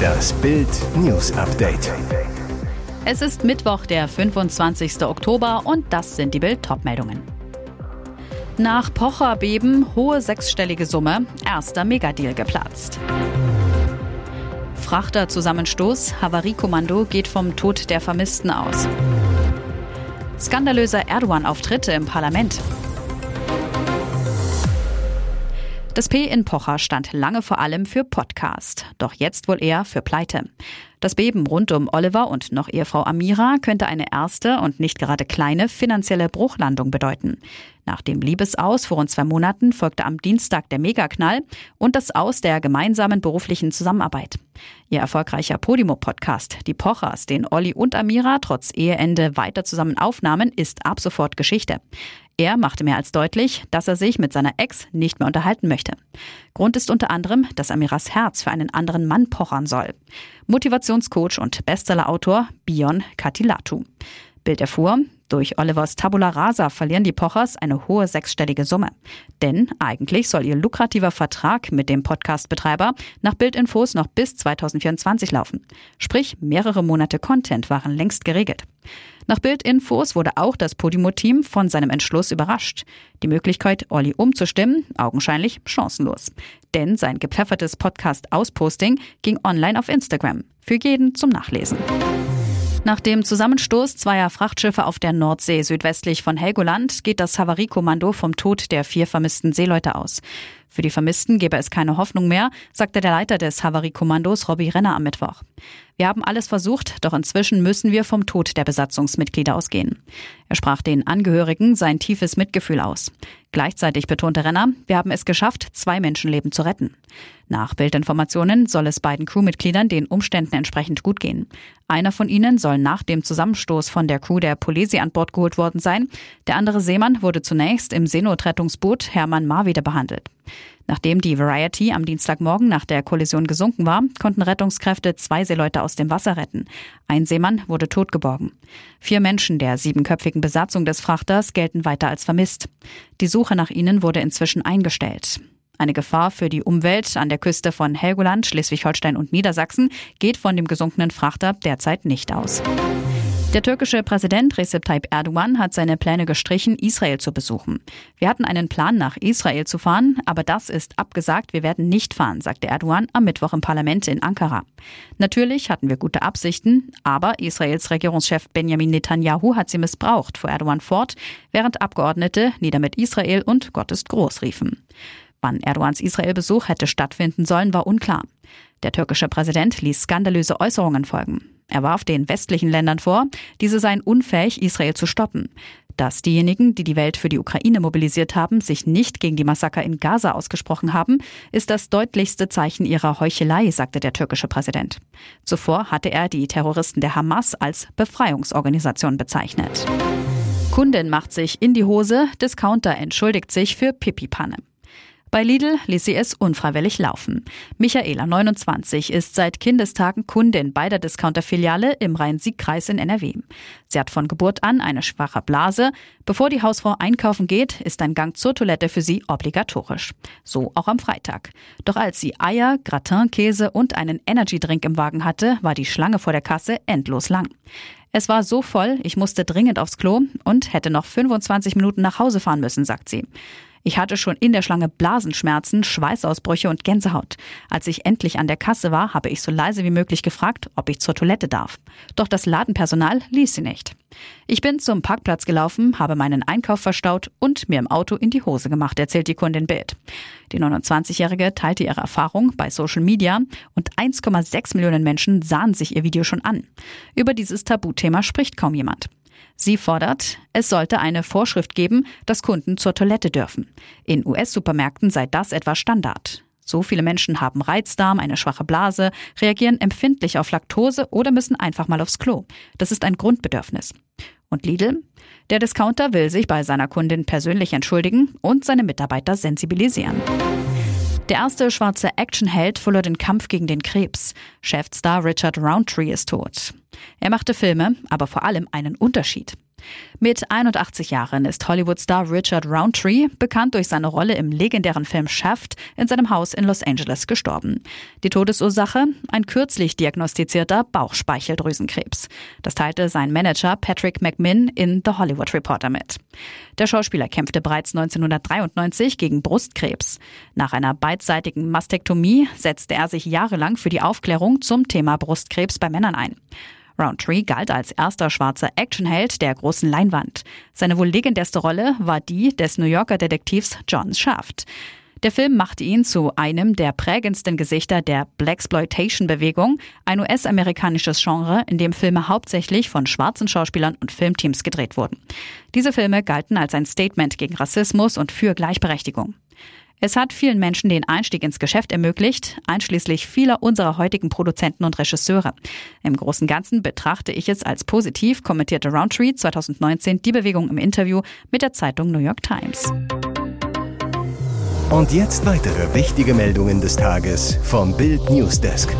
Das Bild News Update. Es ist Mittwoch, der 25. Oktober und das sind die Bild meldungen Nach Pocher-Beben hohe sechsstellige Summe, erster Megadeal geplatzt. Frachter-Zusammenstoß, Havariekommando geht vom Tod der Vermissten aus. Skandalöser Erdogan-Auftritte im Parlament. Das P in Pocher stand lange vor allem für Podcast, doch jetzt wohl eher für Pleite. Das Beben rund um Oliver und noch Ehefrau Amira könnte eine erste und nicht gerade kleine finanzielle Bruchlandung bedeuten. Nach dem Liebesaus vor rund zwei Monaten folgte am Dienstag der Megaknall und das Aus der gemeinsamen beruflichen Zusammenarbeit. Ihr erfolgreicher Podimo-Podcast, die Pochers, den Olli und Amira trotz Eheende weiter zusammen aufnahmen, ist ab sofort Geschichte. Er machte mehr als deutlich, dass er sich mit seiner Ex nicht mehr unterhalten möchte. Grund ist unter anderem, dass Amiras Herz für einen anderen Mann pochern soll. Motivationscoach und Bestsellerautor Bion Katilatu. Bild erfuhr, durch Olivers Tabula Rasa verlieren die Pochers eine hohe sechsstellige Summe. Denn eigentlich soll ihr lukrativer Vertrag mit dem Podcast-Betreiber nach Bildinfos noch bis 2024 laufen. Sprich, mehrere Monate Content waren längst geregelt. Nach Bildinfos wurde auch das Podimo-Team von seinem Entschluss überrascht. Die Möglichkeit, Olli umzustimmen, augenscheinlich chancenlos. Denn sein gepfeffertes Podcast-Ausposting ging online auf Instagram. Für jeden zum Nachlesen. Nach dem Zusammenstoß zweier Frachtschiffe auf der Nordsee südwestlich von Helgoland geht das Havariekommando vom Tod der vier vermissten Seeleute aus. Für die Vermissten gebe es keine Hoffnung mehr, sagte der Leiter des Havariekommandos Robbie Renner am Mittwoch. Wir haben alles versucht, doch inzwischen müssen wir vom Tod der Besatzungsmitglieder ausgehen. Er sprach den Angehörigen sein tiefes Mitgefühl aus. Gleichzeitig betonte Renner, wir haben es geschafft, zwei Menschenleben zu retten. Nach Bildinformationen soll es beiden Crewmitgliedern den Umständen entsprechend gut gehen. Einer von ihnen soll nach dem Zusammenstoß von der Crew der Polesi an Bord geholt worden sein. Der andere Seemann wurde zunächst im Seenotrettungsboot Hermann Marwede behandelt. Nachdem die Variety am Dienstagmorgen nach der Kollision gesunken war, konnten Rettungskräfte zwei Seeleute aus dem Wasser retten. Ein Seemann wurde totgeborgen. Vier Menschen der siebenköpfigen Besatzung des Frachters gelten weiter als vermisst. Die Suche nach ihnen wurde inzwischen eingestellt. Eine Gefahr für die Umwelt an der Küste von Helgoland, Schleswig-Holstein und Niedersachsen geht von dem gesunkenen Frachter derzeit nicht aus. Der türkische Präsident Recep Tayyip Erdogan hat seine Pläne gestrichen, Israel zu besuchen. Wir hatten einen Plan, nach Israel zu fahren, aber das ist abgesagt. Wir werden nicht fahren, sagte Erdogan am Mittwoch im Parlament in Ankara. Natürlich hatten wir gute Absichten, aber Israels Regierungschef Benjamin Netanyahu hat sie missbraucht, fuhr Erdogan fort, während Abgeordnete nieder mit Israel und Gott ist groß riefen. Wann Erdogans Israel-Besuch hätte stattfinden sollen, war unklar. Der türkische Präsident ließ skandalöse Äußerungen folgen. Er warf den westlichen Ländern vor, diese seien unfähig, Israel zu stoppen. Dass diejenigen, die die Welt für die Ukraine mobilisiert haben, sich nicht gegen die Massaker in Gaza ausgesprochen haben, ist das deutlichste Zeichen ihrer Heuchelei, sagte der türkische Präsident. Zuvor hatte er die Terroristen der Hamas als Befreiungsorganisation bezeichnet. Kundin macht sich in die Hose, Discounter entschuldigt sich für Pipi-Panne. Bei Lidl ließ sie es unfreiwillig laufen. Michaela, 29, ist seit Kindestagen Kundin bei der Discounter-Filiale im Rhein-Sieg-Kreis in NRW. Sie hat von Geburt an eine schwache Blase. Bevor die Hausfrau einkaufen geht, ist ein Gang zur Toilette für sie obligatorisch. So auch am Freitag. Doch als sie Eier, Gratin, Käse und einen Energy-Drink im Wagen hatte, war die Schlange vor der Kasse endlos lang. Es war so voll, ich musste dringend aufs Klo und hätte noch 25 Minuten nach Hause fahren müssen, sagt sie. Ich hatte schon in der Schlange Blasenschmerzen, Schweißausbrüche und Gänsehaut. Als ich endlich an der Kasse war, habe ich so leise wie möglich gefragt, ob ich zur Toilette darf. Doch das Ladenpersonal ließ sie nicht. Ich bin zum Parkplatz gelaufen, habe meinen Einkauf verstaut und mir im Auto in die Hose gemacht, erzählt die Kundin Bild. Die 29-Jährige teilte ihre Erfahrung bei Social Media und 1,6 Millionen Menschen sahen sich ihr Video schon an. Über dieses Tabuthema spricht kaum jemand. Sie fordert, es sollte eine Vorschrift geben, dass Kunden zur Toilette dürfen. In US-Supermärkten sei das etwa Standard. So viele Menschen haben Reizdarm, eine schwache Blase, reagieren empfindlich auf Laktose oder müssen einfach mal aufs Klo. Das ist ein Grundbedürfnis. Und Lidl? Der Discounter will sich bei seiner Kundin persönlich entschuldigen und seine Mitarbeiter sensibilisieren. Der erste schwarze Actionheld verlor den Kampf gegen den Krebs. Chefstar Richard Roundtree ist tot. Er machte Filme, aber vor allem einen Unterschied. Mit 81 Jahren ist Hollywood-Star Richard Roundtree, bekannt durch seine Rolle im legendären Film Shaft, in seinem Haus in Los Angeles gestorben. Die Todesursache? Ein kürzlich diagnostizierter Bauchspeicheldrüsenkrebs. Das teilte sein Manager Patrick McMinn in The Hollywood Reporter mit. Der Schauspieler kämpfte bereits 1993 gegen Brustkrebs. Nach einer beidseitigen Mastektomie setzte er sich jahrelang für die Aufklärung zum Thema Brustkrebs bei Männern ein. Roundtree galt als erster schwarzer Actionheld der großen Leinwand. Seine wohl legendärste Rolle war die des New Yorker Detektivs John Shaft. Der Film machte ihn zu einem der prägendsten Gesichter der Blaxploitation-Bewegung, ein US-amerikanisches Genre, in dem Filme hauptsächlich von schwarzen Schauspielern und Filmteams gedreht wurden. Diese Filme galten als ein Statement gegen Rassismus und für Gleichberechtigung. Es hat vielen Menschen den Einstieg ins Geschäft ermöglicht, einschließlich vieler unserer heutigen Produzenten und Regisseure. Im Großen und Ganzen betrachte ich es als positiv, kommentierte Roundtree 2019 die Bewegung im Interview mit der Zeitung New York Times. Und jetzt weitere wichtige Meldungen des Tages vom Bild Newsdesk.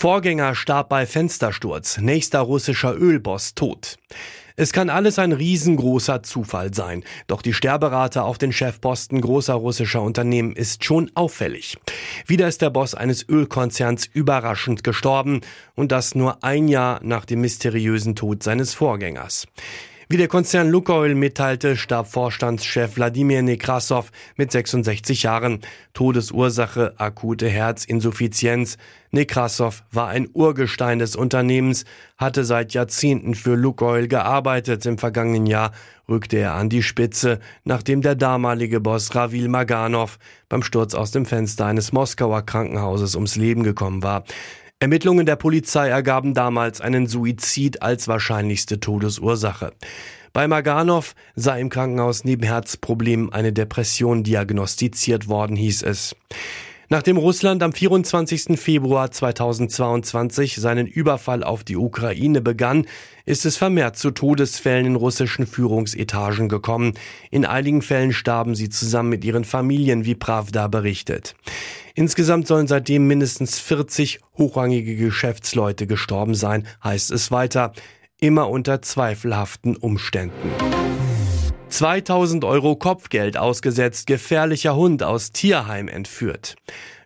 Vorgänger starb bei Fenstersturz, nächster russischer Ölboss tot. Es kann alles ein riesengroßer Zufall sein, doch die Sterberate auf den Chefposten großer russischer Unternehmen ist schon auffällig. Wieder ist der Boss eines Ölkonzerns überraschend gestorben und das nur ein Jahr nach dem mysteriösen Tod seines Vorgängers. Wie der Konzern Lukoil mitteilte, starb Vorstandschef Wladimir Nekrasov mit 66 Jahren. Todesursache akute Herzinsuffizienz. Nekrasov war ein Urgestein des Unternehmens, hatte seit Jahrzehnten für Lukoil gearbeitet. Im vergangenen Jahr rückte er an die Spitze, nachdem der damalige Boss Ravil Maganov beim Sturz aus dem Fenster eines Moskauer Krankenhauses ums Leben gekommen war. Ermittlungen der Polizei ergaben damals einen Suizid als wahrscheinlichste Todesursache. Bei Maganov sei im Krankenhaus neben Herzproblemen eine Depression diagnostiziert worden, hieß es. Nachdem Russland am 24. Februar 2022 seinen Überfall auf die Ukraine begann, ist es vermehrt zu Todesfällen in russischen Führungsetagen gekommen. In einigen Fällen starben sie zusammen mit ihren Familien, wie Pravda berichtet. Insgesamt sollen seitdem mindestens 40 hochrangige Geschäftsleute gestorben sein, heißt es weiter, immer unter zweifelhaften Umständen. 2000 Euro Kopfgeld ausgesetzt, gefährlicher Hund aus Tierheim entführt.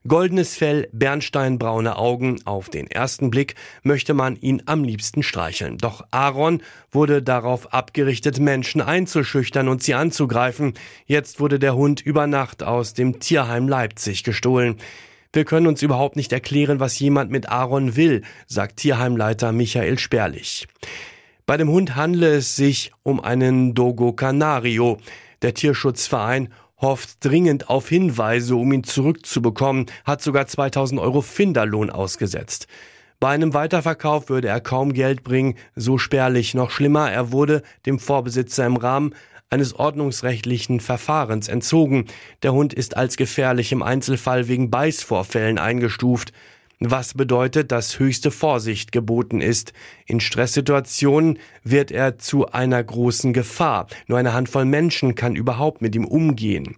Goldenes Fell, bernsteinbraune Augen, auf den ersten Blick möchte man ihn am liebsten streicheln. Doch Aaron wurde darauf abgerichtet, Menschen einzuschüchtern und sie anzugreifen. Jetzt wurde der Hund über Nacht aus dem Tierheim Leipzig gestohlen. Wir können uns überhaupt nicht erklären, was jemand mit Aaron will, sagt Tierheimleiter Michael Sperlich. Bei dem Hund handle es sich um einen Dogo Canario. Der Tierschutzverein hofft dringend auf Hinweise, um ihn zurückzubekommen, hat sogar 2000 Euro Finderlohn ausgesetzt. Bei einem Weiterverkauf würde er kaum Geld bringen, so spärlich. Noch schlimmer, er wurde dem Vorbesitzer im Rahmen eines ordnungsrechtlichen Verfahrens entzogen. Der Hund ist als gefährlich im Einzelfall wegen Beißvorfällen eingestuft was bedeutet, dass höchste Vorsicht geboten ist. In Stresssituationen wird er zu einer großen Gefahr. Nur eine Handvoll Menschen kann überhaupt mit ihm umgehen.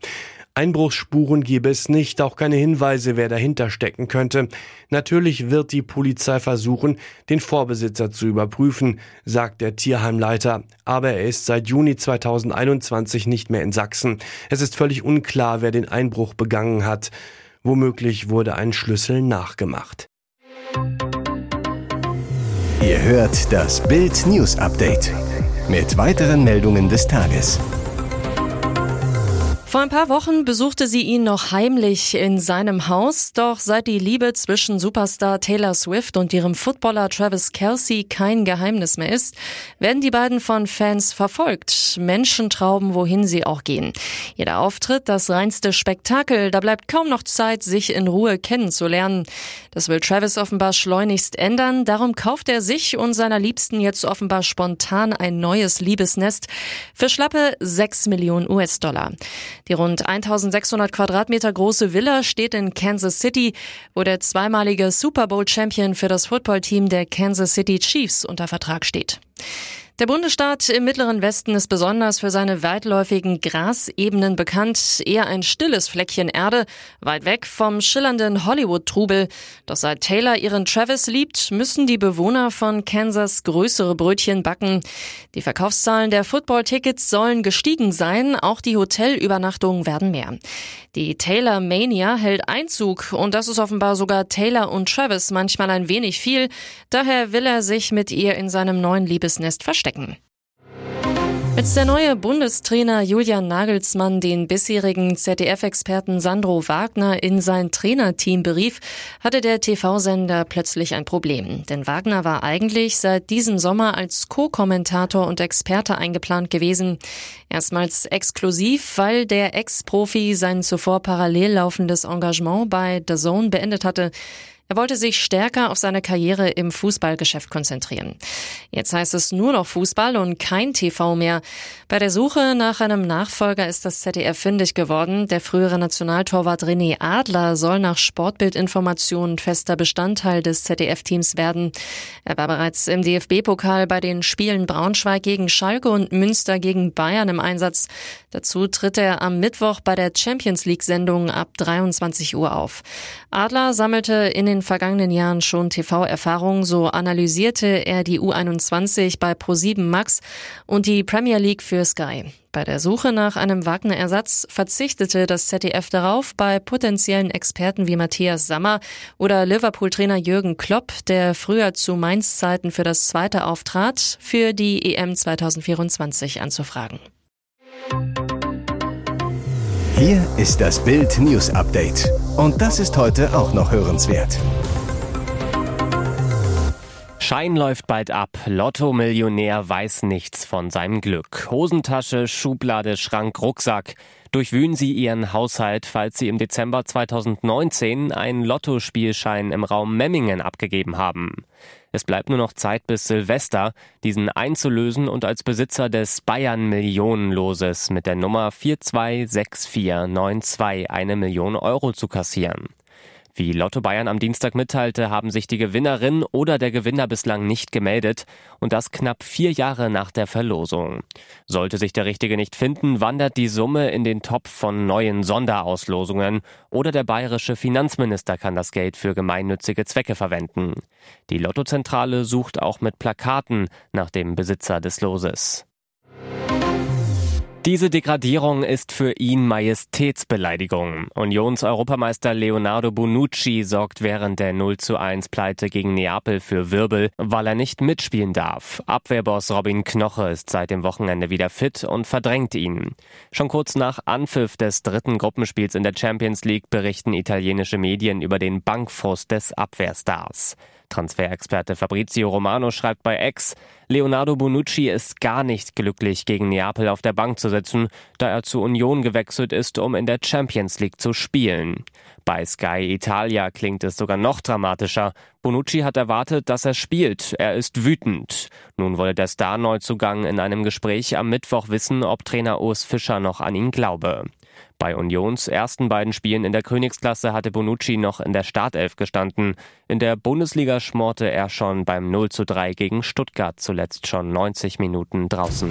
Einbruchsspuren gebe es nicht, auch keine Hinweise, wer dahinter stecken könnte. Natürlich wird die Polizei versuchen, den Vorbesitzer zu überprüfen, sagt der Tierheimleiter. Aber er ist seit Juni 2021 nicht mehr in Sachsen. Es ist völlig unklar, wer den Einbruch begangen hat. Womöglich wurde ein Schlüssel nachgemacht. Ihr hört das Bild News Update mit weiteren Meldungen des Tages. Vor ein paar Wochen besuchte sie ihn noch heimlich in seinem Haus, doch seit die Liebe zwischen Superstar Taylor Swift und ihrem Footballer Travis Kelsey kein Geheimnis mehr ist, werden die beiden von Fans verfolgt. Menschen trauben, wohin sie auch gehen. Jeder Auftritt, das reinste Spektakel, da bleibt kaum noch Zeit, sich in Ruhe kennenzulernen. Das will Travis offenbar schleunigst ändern, darum kauft er sich und seiner Liebsten jetzt offenbar spontan ein neues Liebesnest für schlappe 6 Millionen US-Dollar. Die rund 1600 Quadratmeter große Villa steht in Kansas City, wo der zweimalige Super Bowl Champion für das Footballteam der Kansas City Chiefs unter Vertrag steht. Der Bundesstaat im mittleren Westen ist besonders für seine weitläufigen Grasebenen bekannt, eher ein stilles Fleckchen Erde, weit weg vom schillernden Hollywood-Trubel. Doch seit Taylor ihren Travis liebt, müssen die Bewohner von Kansas größere Brötchen backen. Die Verkaufszahlen der Football-Tickets sollen gestiegen sein, auch die Hotelübernachtungen werden mehr. Die Taylor Mania hält Einzug und das ist offenbar sogar Taylor und Travis manchmal ein wenig viel. Daher will er sich mit ihr in seinem neuen Liebesnest verstecken. Als der neue Bundestrainer Julian Nagelsmann den bisherigen ZDF-Experten Sandro Wagner in sein Trainerteam berief, hatte der TV-Sender plötzlich ein Problem. Denn Wagner war eigentlich seit diesem Sommer als Co-Kommentator und Experte eingeplant gewesen. Erstmals exklusiv, weil der Ex-Profi sein zuvor parallel laufendes Engagement bei The Zone beendet hatte. Er wollte sich stärker auf seine Karriere im Fußballgeschäft konzentrieren. Jetzt heißt es nur noch Fußball und kein TV mehr. Bei der Suche nach einem Nachfolger ist das ZDF fündig geworden. Der frühere Nationaltorwart René Adler soll nach Sportbildinformationen fester Bestandteil des ZDF-Teams werden. Er war bereits im DFB-Pokal bei den Spielen Braunschweig gegen Schalke und Münster gegen Bayern im Einsatz. Dazu tritt er am Mittwoch bei der Champions League-Sendung ab 23 Uhr auf. Adler sammelte in den den vergangenen Jahren schon TV-Erfahrung, so analysierte er die U21 bei Pro7 Max und die Premier League für Sky. Bei der Suche nach einem Wagner-Ersatz verzichtete das ZDF darauf, bei potenziellen Experten wie Matthias Sammer oder Liverpool-Trainer Jürgen Klopp, der früher zu Mainz-Zeiten für das zweite auftrat, für die EM 2024 anzufragen. Hier ist das Bild News Update. Und das ist heute auch noch hörenswert. Schein läuft bald ab. Lotto-Millionär weiß nichts von seinem Glück. Hosentasche, Schublade, Schrank, Rucksack. Durchwühlen Sie Ihren Haushalt, falls Sie im Dezember 2019 einen Lottospielschein im Raum Memmingen abgegeben haben. Es bleibt nur noch Zeit bis Silvester, diesen einzulösen und als Besitzer des Bayern Millionenloses mit der Nummer 426492 eine Million Euro zu kassieren. Wie Lotto Bayern am Dienstag mitteilte, haben sich die Gewinnerin oder der Gewinner bislang nicht gemeldet und das knapp vier Jahre nach der Verlosung. Sollte sich der Richtige nicht finden, wandert die Summe in den Topf von neuen Sonderauslosungen oder der bayerische Finanzminister kann das Geld für gemeinnützige Zwecke verwenden. Die Lottozentrale sucht auch mit Plakaten nach dem Besitzer des Loses. Diese Degradierung ist für ihn Majestätsbeleidigung. Unions-Europameister Leonardo Bonucci sorgt während der 0 zu 1 Pleite gegen Neapel für Wirbel, weil er nicht mitspielen darf. Abwehrboss Robin Knoche ist seit dem Wochenende wieder fit und verdrängt ihn. Schon kurz nach Anpfiff des dritten Gruppenspiels in der Champions League berichten italienische Medien über den Bankfrust des Abwehrstars. Transferexperte Fabrizio Romano schreibt bei Ex, Leonardo Bonucci ist gar nicht glücklich, gegen Neapel auf der Bank zu sitzen, da er zu Union gewechselt ist, um in der Champions League zu spielen. Bei Sky Italia klingt es sogar noch dramatischer. Bonucci hat erwartet, dass er spielt. Er ist wütend. Nun wolle der Star-Neuzugang in einem Gespräch am Mittwoch wissen, ob Trainer Urs Fischer noch an ihn glaube. Bei Unions ersten beiden Spielen in der Königsklasse hatte Bonucci noch in der Startelf gestanden. In der Bundesliga schmorte er schon beim 0 zu 3 gegen Stuttgart zuletzt schon 90 Minuten draußen.